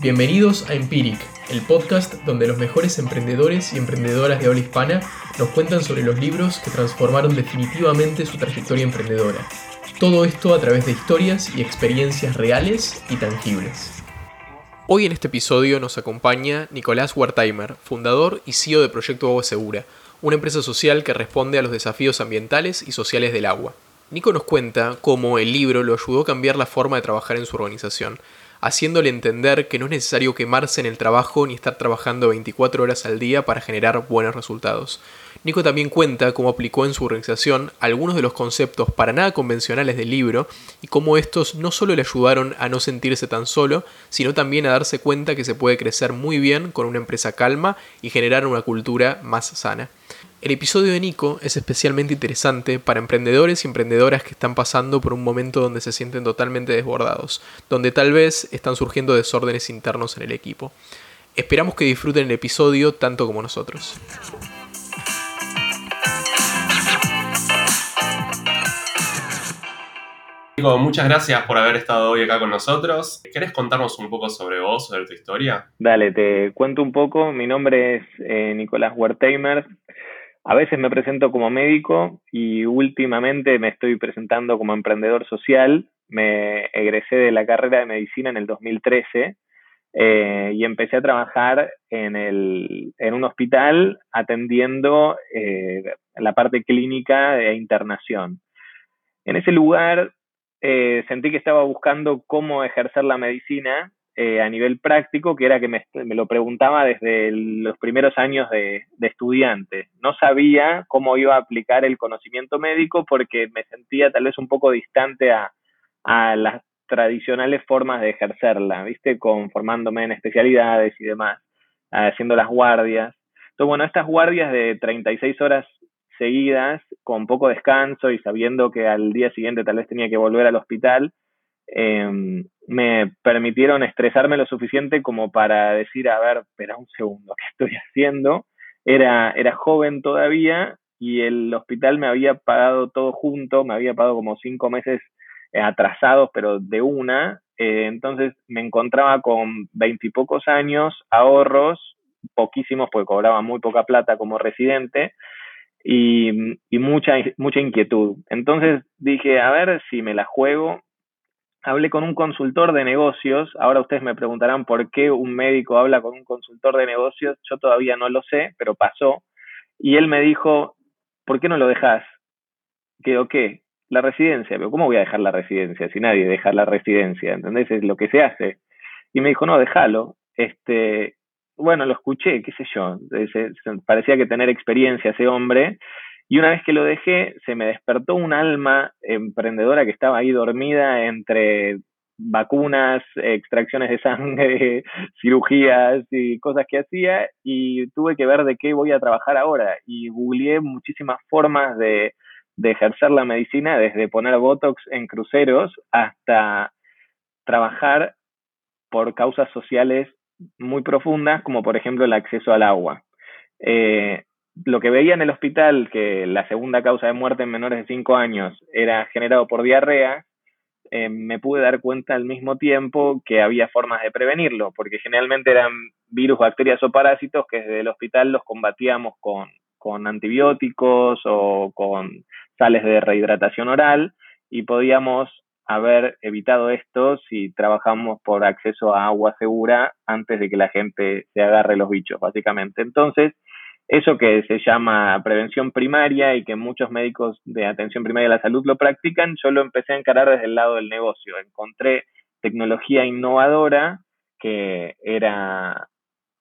Bienvenidos a Empiric, el podcast donde los mejores emprendedores y emprendedoras de habla hispana nos cuentan sobre los libros que transformaron definitivamente su trayectoria emprendedora. Todo esto a través de historias y experiencias reales y tangibles. Hoy en este episodio nos acompaña Nicolás Wertheimer, fundador y CEO de Proyecto Agua Segura, una empresa social que responde a los desafíos ambientales y sociales del agua. Nico nos cuenta cómo el libro lo ayudó a cambiar la forma de trabajar en su organización, haciéndole entender que no es necesario quemarse en el trabajo ni estar trabajando 24 horas al día para generar buenos resultados. Nico también cuenta cómo aplicó en su organización algunos de los conceptos para nada convencionales del libro y cómo estos no solo le ayudaron a no sentirse tan solo, sino también a darse cuenta que se puede crecer muy bien con una empresa calma y generar una cultura más sana. El episodio de Nico es especialmente interesante para emprendedores y emprendedoras que están pasando por un momento donde se sienten totalmente desbordados, donde tal vez están surgiendo desórdenes internos en el equipo. Esperamos que disfruten el episodio tanto como nosotros. Nico, muchas gracias por haber estado hoy acá con nosotros. ¿Querés contarnos un poco sobre vos, sobre tu historia? Dale, te cuento un poco. Mi nombre es eh, Nicolás Wertheimer. A veces me presento como médico y últimamente me estoy presentando como emprendedor social. Me egresé de la carrera de medicina en el 2013 eh, y empecé a trabajar en, el, en un hospital atendiendo eh, la parte clínica e internación. En ese lugar eh, sentí que estaba buscando cómo ejercer la medicina eh, a nivel práctico, que era que me, lo preguntaba desde los primeros años de, estudiante. No sabía cómo iba a aplicar el conocimiento médico porque me sentía tal vez un poco distante a, las tradicionales formas de ejercerla, ¿viste? Conformándome en especialidades y demás, haciendo las guardias. Entonces, bueno, estas guardias de 36 horas seguidas, con poco descanso y sabiendo que al día siguiente tal vez tenía que volver al hospital, Em, me permitieron estresarme lo suficiente como para decir, a ver, espera un segundo, ¿qué estoy haciendo? Era, era joven todavía y el hospital me había pagado todo junto, me había pagado como cinco meses eh, atrasados, pero de una. Eh, entonces me encontraba con veintipocos años, ahorros, poquísimos, porque cobraba muy poca plata como residente, y, y mucha, mucha inquietud. Entonces dije, a ver si me la juego, hablé con un consultor de negocios. Ahora ustedes me preguntarán por qué un médico habla con un consultor de negocios. Yo todavía no lo sé, pero pasó. Y él me dijo, ¿por qué no lo dejas? Que, qué? La residencia. Pero ¿cómo voy a dejar la residencia si nadie deja la residencia? ¿Entendés? Es lo que se hace. Y me dijo, no, déjalo. Este, bueno, lo escuché, qué sé yo. Parecía que tener experiencia ese hombre y una vez que lo dejé, se me despertó un alma emprendedora que estaba ahí dormida entre vacunas, extracciones de sangre, cirugías y cosas que hacía y tuve que ver de qué voy a trabajar ahora y googleé muchísimas formas de, de ejercer la medicina, desde poner Botox en cruceros hasta trabajar por causas sociales muy profundas, como por ejemplo el acceso al agua. Eh, lo que veía en el hospital, que la segunda causa de muerte en menores de 5 años era generado por diarrea, eh, me pude dar cuenta al mismo tiempo que había formas de prevenirlo, porque generalmente eran virus, bacterias o parásitos que desde el hospital los combatíamos con, con antibióticos o con sales de rehidratación oral y podíamos haber evitado esto si trabajamos por acceso a agua segura antes de que la gente se agarre los bichos, básicamente. Entonces, eso que se llama prevención primaria y que muchos médicos de atención primaria de la salud lo practican, yo lo empecé a encarar desde el lado del negocio. Encontré tecnología innovadora que era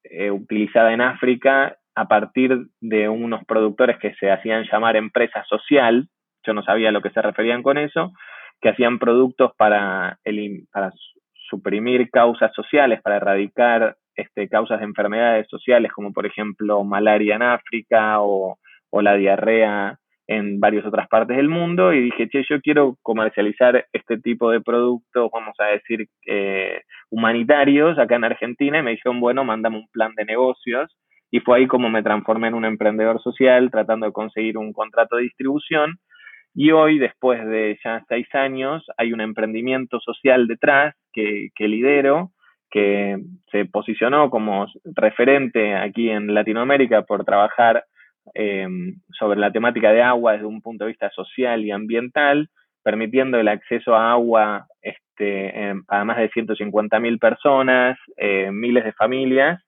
eh, utilizada en África a partir de unos productores que se hacían llamar empresa social, yo no sabía a lo que se referían con eso, que hacían productos para, el, para suprimir causas sociales, para erradicar este, causas de enfermedades sociales, como por ejemplo malaria en África o, la diarrea en varias otras partes del mundo y dije, che, yo quiero comercializar este tipo de productos, vamos a decir, eh, humanitarios acá en Argentina y me dijeron, bueno, mandame un plan de negocios y fue ahí como me transformé en un emprendedor social tratando de conseguir un contrato de distribución y hoy, después de ya seis años, hay un emprendimiento social detrás que, que lidero que se posicionó como referente aquí en Latinoamérica por trabajar eh, sobre la temática de agua desde un punto de vista social y ambiental, permitiendo el acceso a agua este, a más de 150.000 personas, eh, miles de familias,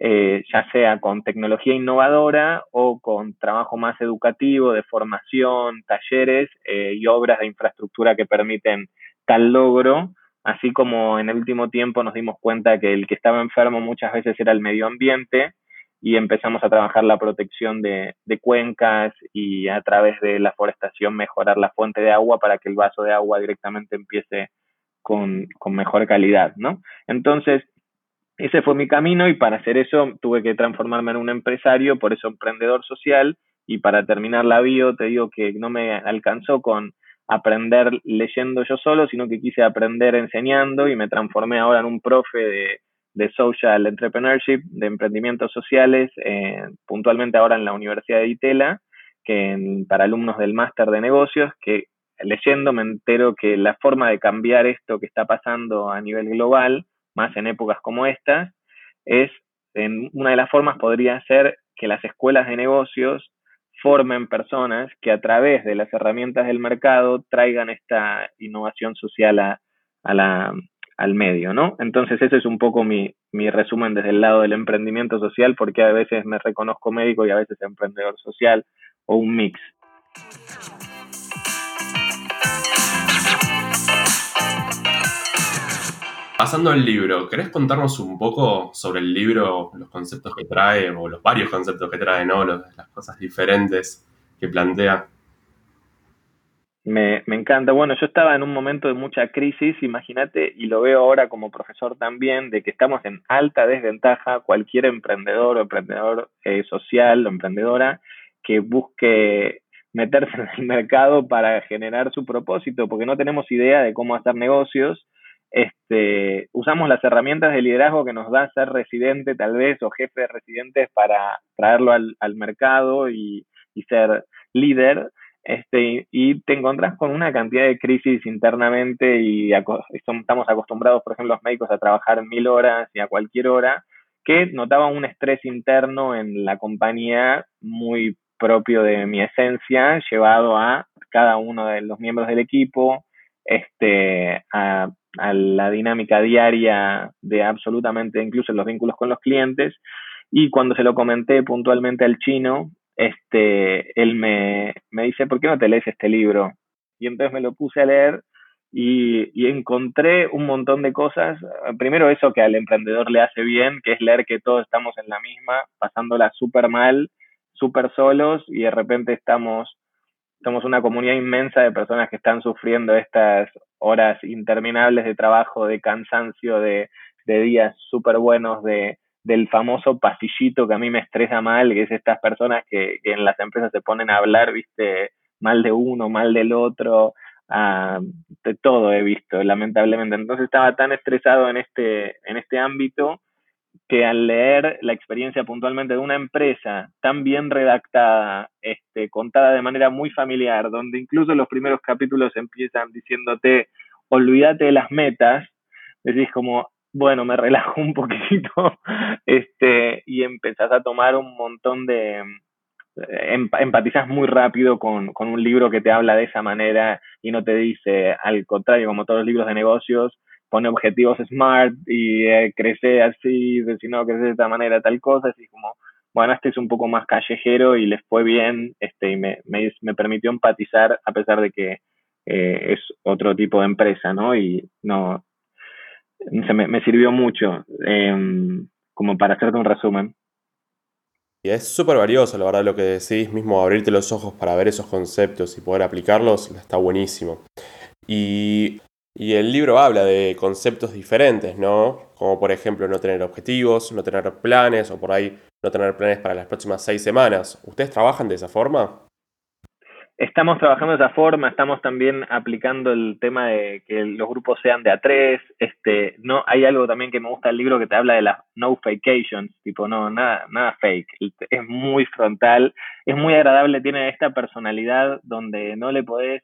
eh, ya sea con tecnología innovadora o con trabajo más educativo, de formación, talleres y obras de infraestructura que permiten tal logro, así como en el último tiempo nos dimos cuenta que el que estaba enfermo muchas veces era el medio ambiente y empezamos a trabajar la protección de, cuencas y a través de la forestación mejorar la fuente de agua para que el vaso de agua directamente empiece con, con mejor calidad, ¿no? Entonces, ese fue mi camino y para hacer eso tuve que transformarme en un empresario, por eso emprendedor social, y para terminar la bio te digo que no me alcanzó con aprender leyendo yo solo, sino que quise aprender enseñando y me transformé ahora en un profe de, social entrepreneurship, de emprendimientos sociales, eh, puntualmente ahora en la Universidad de Itela, que para alumnos del máster de negocios, que leyendo me entero que la forma de cambiar esto que está pasando a nivel global, más en épocas como estas, es, en una de las formas podría ser que las escuelas de negocios formen personas que a través de las herramientas del mercado traigan esta innovación social a, la, al medio, ¿no? Entonces ese es un poco mi, mi resumen desde el lado del emprendimiento social, porque a veces me reconozco médico y a veces emprendedor social o un mix. Pasando al libro, ¿querés contarnos un poco sobre el libro, los conceptos que trae, o los varios conceptos que trae, ¿no? las cosas diferentes que plantea. Me, encanta. Bueno, yo estaba en un momento de mucha crisis, imagínate, y lo veo ahora como profesor también, de que estamos en alta desventaja, cualquier emprendedor o emprendedor eh, social o emprendedora que busque meterse en el mercado para generar su propósito, porque no tenemos idea de cómo hacer negocios este, usamos las herramientas de liderazgo que nos da ser residente tal vez o jefe de residentes para traerlo al, mercado y, ser líder. Este, y te encontrás con una cantidad de crisis internamente y estamos acostumbrados, por ejemplo, los médicos a trabajar mil horas y a cualquier hora, que notaba un estrés interno en la compañía muy propio de mi esencia, llevado a cada uno de los miembros del equipo, este, a la dinámica diaria de absolutamente, incluso los vínculos con los clientes. Y cuando se lo comenté puntualmente al chino, este, él me, me dice, ¿por qué no te lees este libro? Y entonces me lo puse a leer y, y, encontré un montón de cosas. Primero eso que al emprendedor le hace bien, que es leer que todos estamos en la misma, pasándola súper mal, súper solos y de repente estamos somos una comunidad inmensa de personas que están sufriendo estas horas interminables de trabajo, de cansancio, de, días súper buenos, de, del famoso pasillito que a mí me estresa mal, que es estas personas que, en las empresas se ponen a hablar, viste, mal de uno, mal del otro, ah, de todo he visto, lamentablemente. Entonces estaba tan estresado en este, en este ámbito que al leer la experiencia puntualmente de una empresa tan bien redactada, este, contada de manera muy familiar, donde incluso los primeros capítulos empiezan diciéndote, olvídate de las metas, decís como, bueno, me relajo un poquito, este, y empezás a tomar un montón de, em, empatizas muy rápido con, con un libro que te habla de esa manera y no te dice, al contrario, como todos los libros de negocios, pone objetivos smart y eh, crece así, si no crece de esta manera, tal cosa, así como, bueno, este es un poco más callejero y les fue bien, este, y me, me, me permitió empatizar a pesar de que eh, es otro tipo de empresa, ¿no? Y no, se me, me sirvió mucho, em, como para hacerte un resumen. Y es súper valioso, la verdad, lo que decís, mismo abrirte los ojos para ver esos conceptos y poder aplicarlos, está buenísimo. Y y el libro habla de conceptos diferentes, ¿no? Como por ejemplo no tener objetivos, no tener planes o por ahí no tener planes para las próximas seis semanas. ¿Ustedes trabajan de esa forma? Estamos trabajando de esa forma, estamos también aplicando el tema de que los grupos sean de a tres. Este, no, hay algo también que me gusta del libro que te habla de las no fakeations, tipo no, nada, nada fake. Es muy frontal, es muy agradable, tiene esta personalidad donde no le podés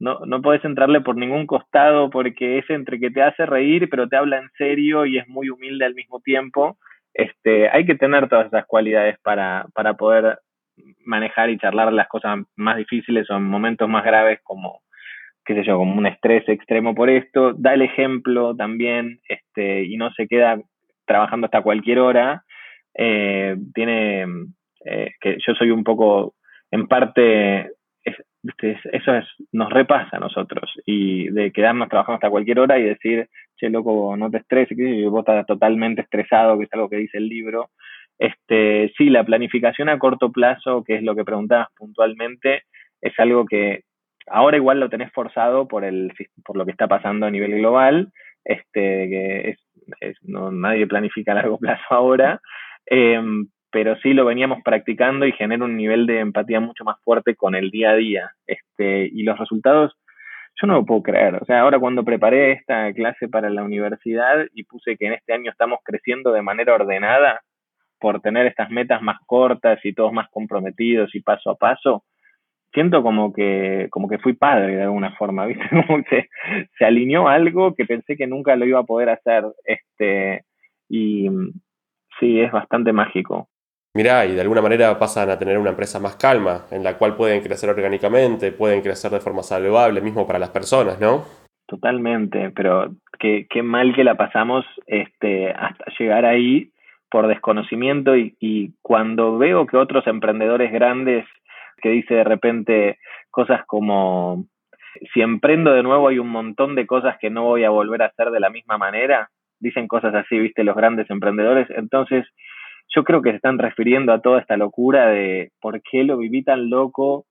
no, no podés entrarle por ningún costado porque es entre que te hace reír, pero te habla en serio y es muy humilde al mismo tiempo. Este, hay que tener todas esas cualidades para, para poder manejar y charlar las cosas más difíciles o en momentos más graves como, qué sé yo, como un estrés extremo por esto, da el ejemplo también, este, y no se queda trabajando hasta cualquier hora. Eh, tiene, eh, que yo soy un poco, en parte, eso es, nos repasa a nosotros, y de quedarnos trabajando hasta cualquier hora y decir, che, loco, no te estreses, que vos estás totalmente estresado, que es algo que dice el libro. Este, sí, la planificación a corto plazo, que es lo que preguntabas puntualmente, es algo que Ahora igual lo tenés forzado por, el, por lo que está pasando a nivel global, este, que es, no, nadie planifica a largo plazo ahora, em, pero sí lo veníamos practicando y genera un nivel de empatía mucho más fuerte con el día a día. Este, y los resultados, yo no lo puedo creer. O sea, ahora cuando preparé esta clase para la universidad y puse que en este año estamos creciendo de manera ordenada por tener estas metas más cortas y todos más comprometidos y paso a paso, siento como que, como que fui padre de alguna forma, ¿viste? Como que se, alineó algo que pensé que nunca lo iba a poder hacer. Este, y sí, es bastante mágico. Mirá, y de alguna manera pasan a tener una empresa más calma, en la cual pueden crecer orgánicamente, pueden crecer de forma saludable, mismo para las personas, ¿no? Totalmente, pero qué, qué mal que la pasamos este, hasta llegar ahí por desconocimiento y, y cuando veo que otros emprendedores grandes que dice de repente cosas como, si emprendo de nuevo hay un montón de cosas que no voy a volver a hacer de la misma manera. Dicen cosas así, viste, los grandes emprendedores. Entonces, yo creo que se están refiriendo a toda esta locura de por qué lo viví tan loco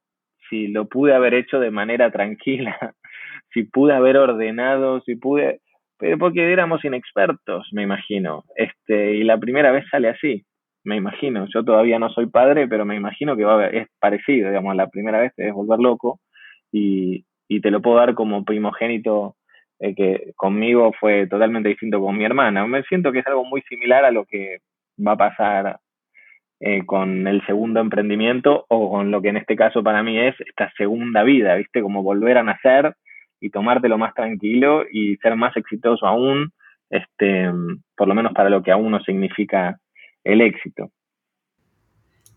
si lo pude haber hecho de manera tranquila, si pude haber ordenado, si pude, pero porque éramos inexpertos, me imagino. Este, y la primera vez sale así me imagino, yo todavía no soy padre, pero me imagino que va a, es parecido, digamos, la primera vez te debes volver loco y, y te lo puedo dar como primogénito eh, que conmigo fue totalmente distinto con mi hermana. Me siento que es algo muy similar a lo que va a pasar eh, con el segundo emprendimiento o con lo que en este caso para mí es esta segunda vida, ¿viste? Como volver a nacer y tomártelo más tranquilo y ser más exitoso aún, este, por lo menos para lo que a uno significa el éxito.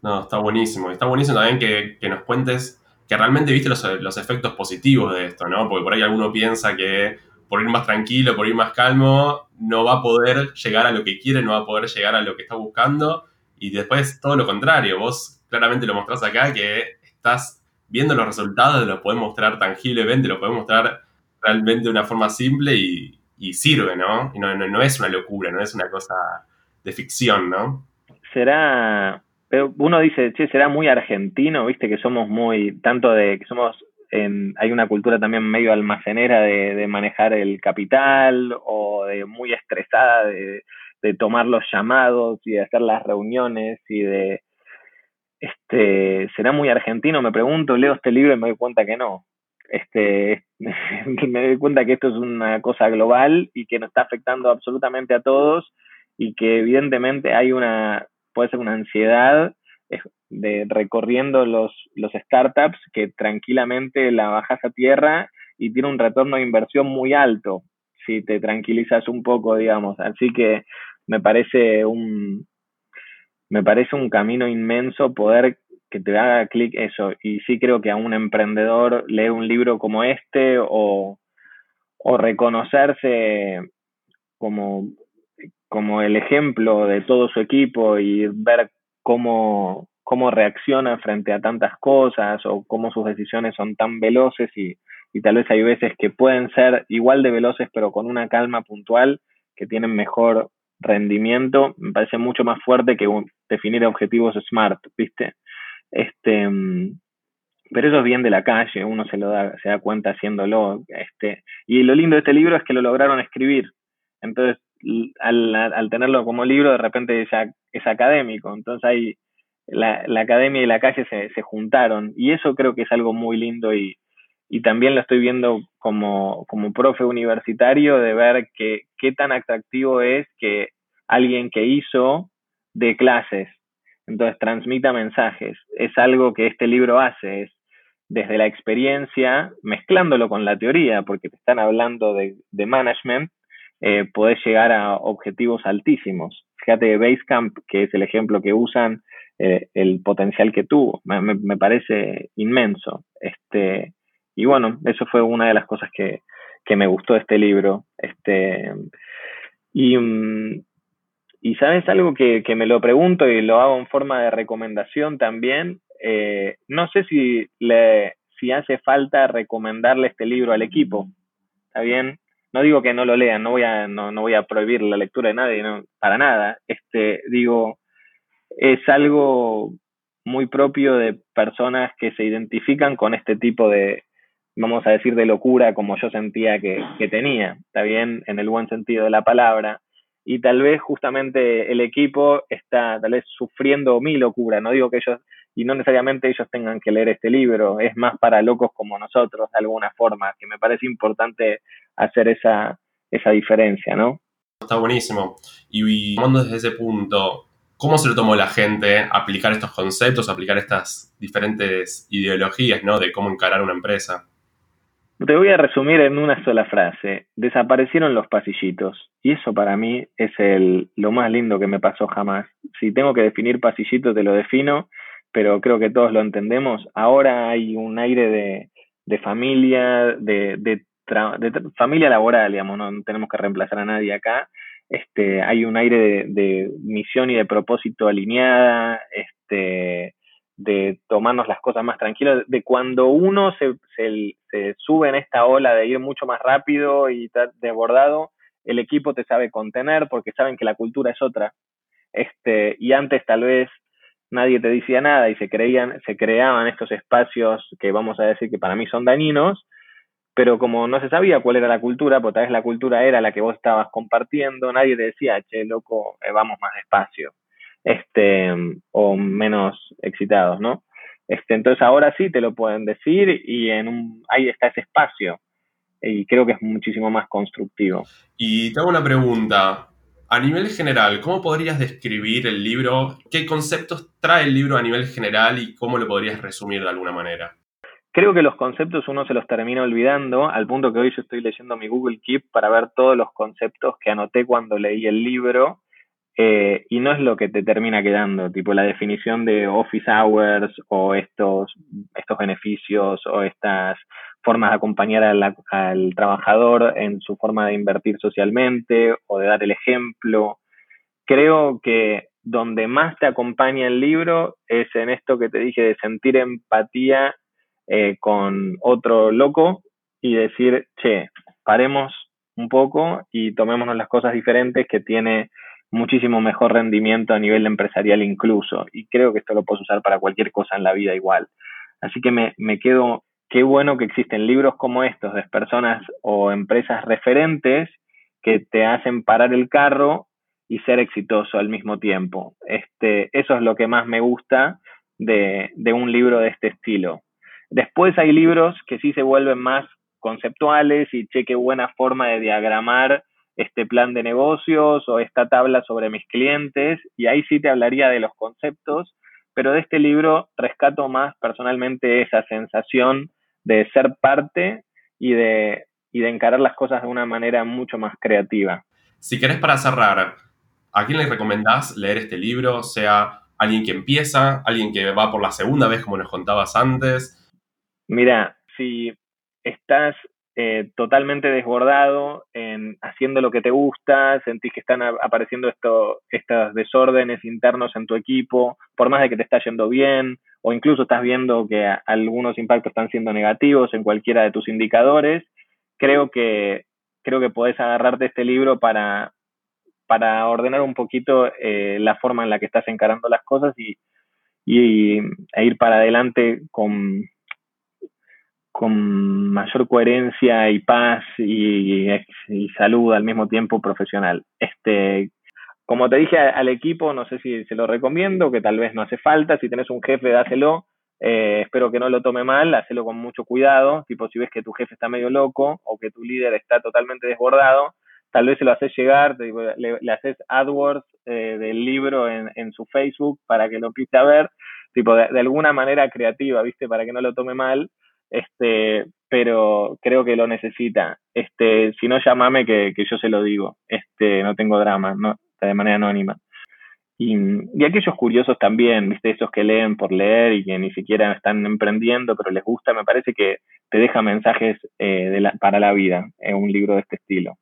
No, está buenísimo. Está buenísimo también que, nos cuentes que realmente viste los, los, efectos positivos de esto, ¿no? Porque por ahí alguno piensa que por ir más tranquilo, por ir más calmo, no va a poder llegar a lo que quiere, no va a poder llegar a lo que está buscando. Y después todo lo contrario, vos claramente lo mostrás acá, que estás viendo los resultados, lo podés mostrar tangiblemente, lo podés mostrar realmente de una forma simple y, sirve, ¿no? Y no, no es una locura, no es una cosa de ficción, ¿no? Será, pero uno dice, che, será muy argentino, viste que somos muy, tanto de que somos, en, hay una cultura también medio almacenera de, manejar el capital o de muy estresada de, de tomar los llamados y de hacer las reuniones y de, este, será muy argentino, me pregunto, leo este libro y me doy cuenta que no. Este, me doy cuenta que esto es una cosa global y que nos está afectando absolutamente a todos y que evidentemente hay una, puede ser una ansiedad de recorriendo los, los startups que tranquilamente la bajas a tierra y tiene un retorno de inversión muy alto si te tranquilizas un poco, digamos. Así que me parece un, me parece un camino inmenso poder que te haga clic eso. Y sí creo que a un emprendedor leer un libro como este o, o reconocerse como como el ejemplo de todo su equipo y ver cómo, cómo reacciona frente a tantas cosas o cómo sus decisiones son tan veloces y, y tal vez hay veces que pueden ser igual de veloces pero con una calma puntual que tienen mejor rendimiento, me parece mucho más fuerte que definir objetivos smart, ¿viste? Este, pero eso es bien de la calle, uno se lo da, se da cuenta haciéndolo, este, y lo lindo de este libro es que lo lograron escribir. Entonces, al, al, tenerlo como libro, de repente es, es académico. Entonces ahí la, academia y la calle se, se juntaron. Y eso creo que es algo muy lindo y, y también lo estoy viendo como, como profe universitario de ver que, qué tan atractivo es que alguien que hizo de clases, entonces transmita mensajes. Es algo que este libro hace, es desde la experiencia, mezclándolo con la teoría, porque te están hablando de, management, eh, podés llegar a objetivos altísimos. Fíjate, Basecamp, que es el ejemplo que usan, eh, el potencial que tuvo, me, parece inmenso. Este, y bueno, eso fue una de las cosas que, que me gustó de este libro. Este, y, y sabes algo que, que, me lo pregunto y lo hago en forma de recomendación también, eh, no sé si, le, si hace falta recomendarle este libro al equipo. ¿Está bien? No digo que no lo lean, no voy a, no, no voy a prohibir la lectura de nadie, para nada. Este, digo, es algo muy propio de personas que se identifican con este tipo de, vamos a decir, de locura como yo sentía que, que tenía, está bien, en el buen sentido de la palabra, y tal vez justamente el equipo está tal vez sufriendo mi locura, no digo que ellos y no necesariamente ellos tengan que leer este libro, es más para locos como nosotros de alguna forma, que me parece importante hacer esa, esa diferencia, ¿no? Está buenísimo. Y, tomando desde ese punto, ¿cómo se lo tomó la gente aplicar estos conceptos, aplicar estas diferentes ideologías, ¿no? De cómo encarar una empresa. Te voy a resumir en una sola frase. Desaparecieron los pasillitos. Y eso para mí es el, lo más lindo que me pasó jamás. Si tengo que definir pasillito, te lo defino pero creo que todos lo entendemos. Ahora hay un aire de, familia, de, de, familia laboral, digamos, no tenemos que reemplazar a nadie acá. Este, hay un aire de, misión y de propósito alineada, este, de tomarnos las cosas más tranquilas, de cuando uno se, se, sube en esta ola de ir mucho más rápido y estar desbordado, el equipo te sabe contener porque saben que la cultura es otra. Este, y antes tal vez nadie te decía nada y se creían, se creaban estos espacios que vamos a decir que para mí son dañinos, pero como no se sabía cuál era la cultura, porque tal vez la cultura era la que vos estabas compartiendo, nadie te decía, che, loco, eh, vamos más despacio, este, o menos excitados, ¿no? Este, entonces ahora sí te lo pueden decir y en un, ahí está ese espacio y creo que es muchísimo más constructivo. Y tengo una pregunta, a nivel general, ¿cómo podrías describir el libro? ¿Qué conceptos trae el libro a nivel general y cómo lo podrías resumir de alguna manera? Creo que los conceptos uno se los termina olvidando, al punto que hoy yo estoy leyendo mi Google Keep para ver todos los conceptos que anoté cuando leí el libro eh, y no es lo que te termina quedando, tipo la definición de office hours o estos, estos beneficios o estas formas de acompañar al trabajador en su forma de invertir socialmente o de dar el ejemplo. Creo que donde más te acompaña el libro es en esto que te dije de sentir empatía eh, con otro loco y decir, che, paremos un poco y tomémonos las cosas diferentes que tiene muchísimo mejor rendimiento a nivel empresarial incluso. Y creo que esto lo puedes usar para cualquier cosa en la vida igual. Así que me, me quedo qué bueno que existen libros como estos de personas o empresas referentes que te hacen parar el carro y ser exitoso al mismo tiempo. Este, eso es lo que más me gusta de, de un libro de este estilo. Después hay libros que sí se vuelven más conceptuales y che, qué buena forma de diagramar este plan de negocios o esta tabla sobre mis clientes y ahí sí te hablaría de los conceptos, pero de este libro rescato más personalmente esa sensación de ser parte y de, y de encarar las cosas de una manera mucho más creativa. Si querés para cerrar, ¿a quién le recomendás leer este libro? Sea alguien que empieza, alguien que va por la segunda vez, como nos contabas antes. Mira, si estás eh, totalmente desbordado en haciendo lo que te gusta, sentís que están apareciendo esto, estos desórdenes internos en tu equipo, por más de que te está yendo bien, o incluso estás viendo que algunos impactos están siendo negativos en cualquiera de tus indicadores, creo que, creo que podés agarrarte este libro para, para ordenar un poquito eh, la forma en la que estás encarando las cosas y, e ir para adelante con, con mayor coherencia y paz y, y, salud al mismo tiempo profesional. Este, como te dije al equipo, no sé si se lo recomiendo, que tal vez no hace falta, si tenés un jefe, dáselo, eh, espero que no lo tome mal, hacelo con mucho cuidado, tipo si ves que tu jefe está medio loco o que tu líder está totalmente desbordado, tal vez se lo haces llegar, le, haces AdWords eh, del libro en, en, su Facebook para que lo empiece a ver, tipo de, alguna manera creativa, ¿viste? Para que no lo tome mal, este, pero creo que lo necesita. Este, si no, llámame que, que yo se lo digo. Este, no tengo drama, no, de manera anónima. Y, y, aquellos curiosos también, viste, esos que leen por leer y que ni siquiera están emprendiendo, pero les gusta, me parece que te deja mensajes eh, de la, para la vida, en un libro de este estilo.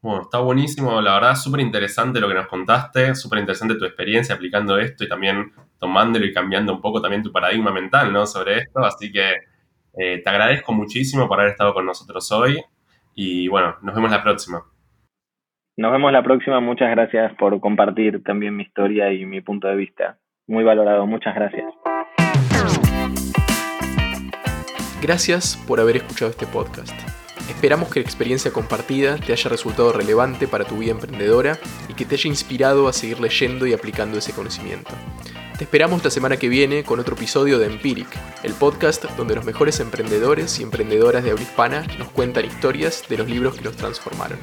Bueno, está buenísimo, la verdad, súper interesante lo que nos contaste, súper interesante tu experiencia aplicando esto y también tomándolo y cambiando un poco también tu paradigma mental, ¿no? Sobre esto, así que eh, te agradezco muchísimo por haber estado con nosotros hoy y bueno, nos vemos la próxima. Nos vemos la próxima. Muchas gracias por compartir también mi historia y mi punto de vista. Muy valorado. Muchas gracias. Gracias por haber escuchado este podcast. Esperamos que la experiencia compartida te haya resultado relevante para tu vida emprendedora y que te haya inspirado a seguir leyendo y aplicando ese conocimiento. Te esperamos la semana que viene con otro episodio de Empiric, el podcast donde los mejores emprendedores y emprendedoras de habla hispana nos cuentan historias de los libros que los transformaron.